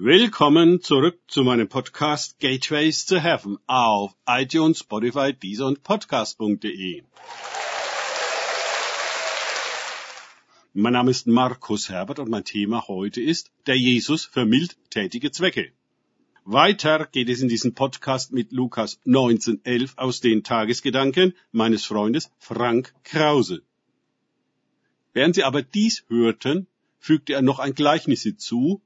Willkommen zurück zu meinem Podcast Gateways to Heaven auf iTunes, Spotify, Deezer und Podcast.de. Mein Name ist Markus Herbert und mein Thema heute ist der Jesus für mildtätige Zwecke. Weiter geht es in diesem Podcast mit Lukas 1911 aus den Tagesgedanken meines Freundes Frank Krause. Während sie aber dies hörten, fügte er noch ein Gleichnis hinzu,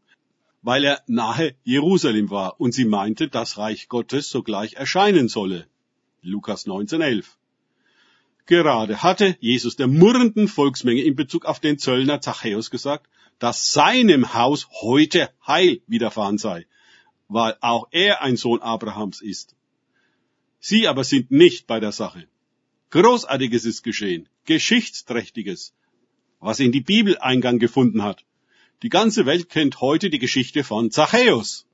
weil er nahe Jerusalem war und sie meinte, das Reich Gottes sogleich erscheinen solle. Lukas 19,11. Gerade hatte Jesus der murrenden Volksmenge in Bezug auf den Zöllner Zachäus gesagt, dass seinem Haus heute Heil widerfahren sei, weil auch er ein Sohn Abrahams ist. Sie aber sind nicht bei der Sache. Großartiges ist geschehen, Geschichtsträchtiges, was in die Bibel Eingang gefunden hat. Die ganze Welt kennt heute die Geschichte von Zachäus.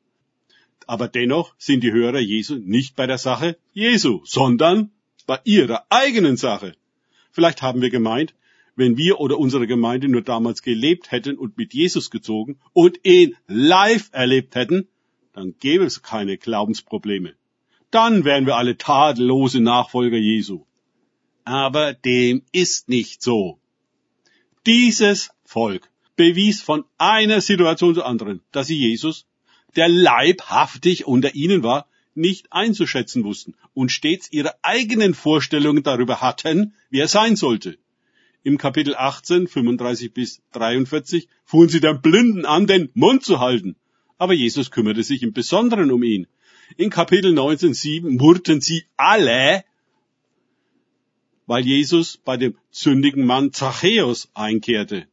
Aber dennoch sind die Hörer Jesu nicht bei der Sache Jesu, sondern bei ihrer eigenen Sache. Vielleicht haben wir gemeint, wenn wir oder unsere Gemeinde nur damals gelebt hätten und mit Jesus gezogen und ihn live erlebt hätten, dann gäbe es keine Glaubensprobleme. Dann wären wir alle tadellose Nachfolger Jesu. Aber dem ist nicht so. Dieses Volk bewies von einer Situation zur anderen, dass sie Jesus, der leibhaftig unter ihnen war, nicht einzuschätzen wussten und stets ihre eigenen Vorstellungen darüber hatten, wie er sein sollte. Im Kapitel 18, 35 bis 43 fuhren sie den Blinden an, den Mund zu halten. Aber Jesus kümmerte sich im Besonderen um ihn. In Kapitel 19, 7 murrten sie alle, weil Jesus bei dem sündigen Mann Zachäus einkehrte.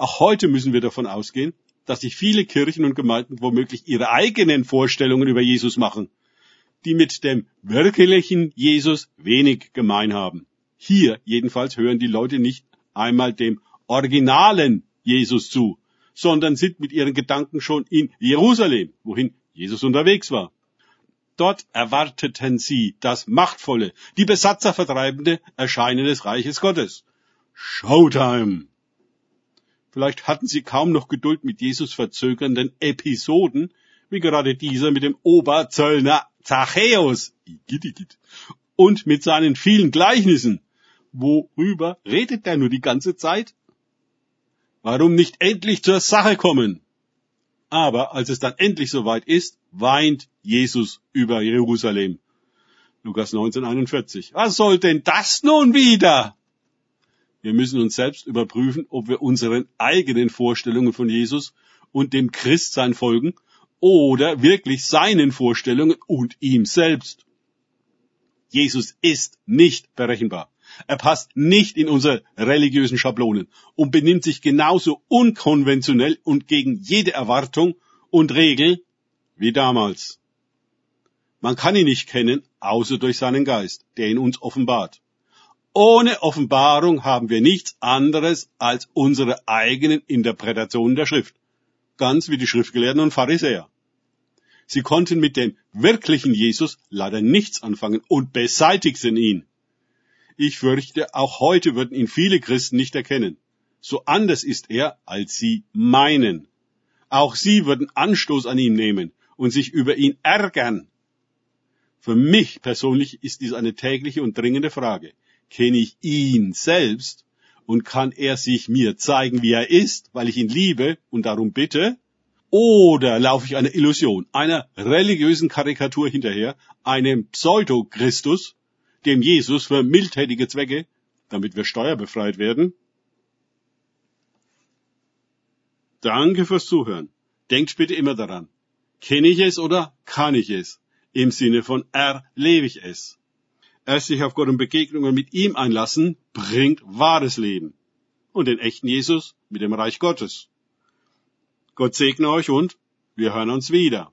Auch heute müssen wir davon ausgehen, dass sich viele Kirchen und Gemeinden womöglich ihre eigenen Vorstellungen über Jesus machen, die mit dem wirklichen Jesus wenig gemein haben. Hier jedenfalls hören die Leute nicht einmal dem originalen Jesus zu, sondern sind mit ihren Gedanken schon in Jerusalem, wohin Jesus unterwegs war. Dort erwarteten sie das machtvolle, die Besatzer vertreibende Erscheinen des Reiches Gottes. Showtime! Vielleicht hatten sie kaum noch Geduld mit Jesus verzögernden Episoden, wie gerade dieser mit dem Oberzöllner Zachäus und mit seinen vielen Gleichnissen. Worüber redet er nur die ganze Zeit? Warum nicht endlich zur Sache kommen? Aber als es dann endlich soweit ist, weint Jesus über Jerusalem. Lukas 1941. Was soll denn das nun wieder? Wir müssen uns selbst überprüfen, ob wir unseren eigenen Vorstellungen von Jesus und dem Christsein folgen oder wirklich seinen Vorstellungen und ihm selbst. Jesus ist nicht berechenbar. Er passt nicht in unsere religiösen Schablonen und benimmt sich genauso unkonventionell und gegen jede Erwartung und Regel wie damals. Man kann ihn nicht kennen, außer durch seinen Geist, der ihn uns offenbart. Ohne Offenbarung haben wir nichts anderes als unsere eigenen Interpretationen der Schrift. Ganz wie die Schriftgelehrten und Pharisäer. Sie konnten mit dem wirklichen Jesus leider nichts anfangen und beseitigten ihn. Ich fürchte, auch heute würden ihn viele Christen nicht erkennen. So anders ist er, als sie meinen. Auch sie würden Anstoß an ihm nehmen und sich über ihn ärgern. Für mich persönlich ist dies eine tägliche und dringende Frage kenne ich ihn selbst und kann er sich mir zeigen, wie er ist, weil ich ihn liebe und darum bitte? Oder laufe ich einer Illusion, einer religiösen Karikatur hinterher, einem Pseudo-Christus, dem Jesus für mildtätige Zwecke, damit wir steuerbefreit werden? Danke fürs Zuhören. Denkt bitte immer daran. Kenne ich es oder kann ich es? Im Sinne von erlebe ich es. Erst sich auf Gott und Begegnungen mit ihm einlassen, bringt wahres Leben. Und den echten Jesus mit dem Reich Gottes. Gott segne euch und wir hören uns wieder.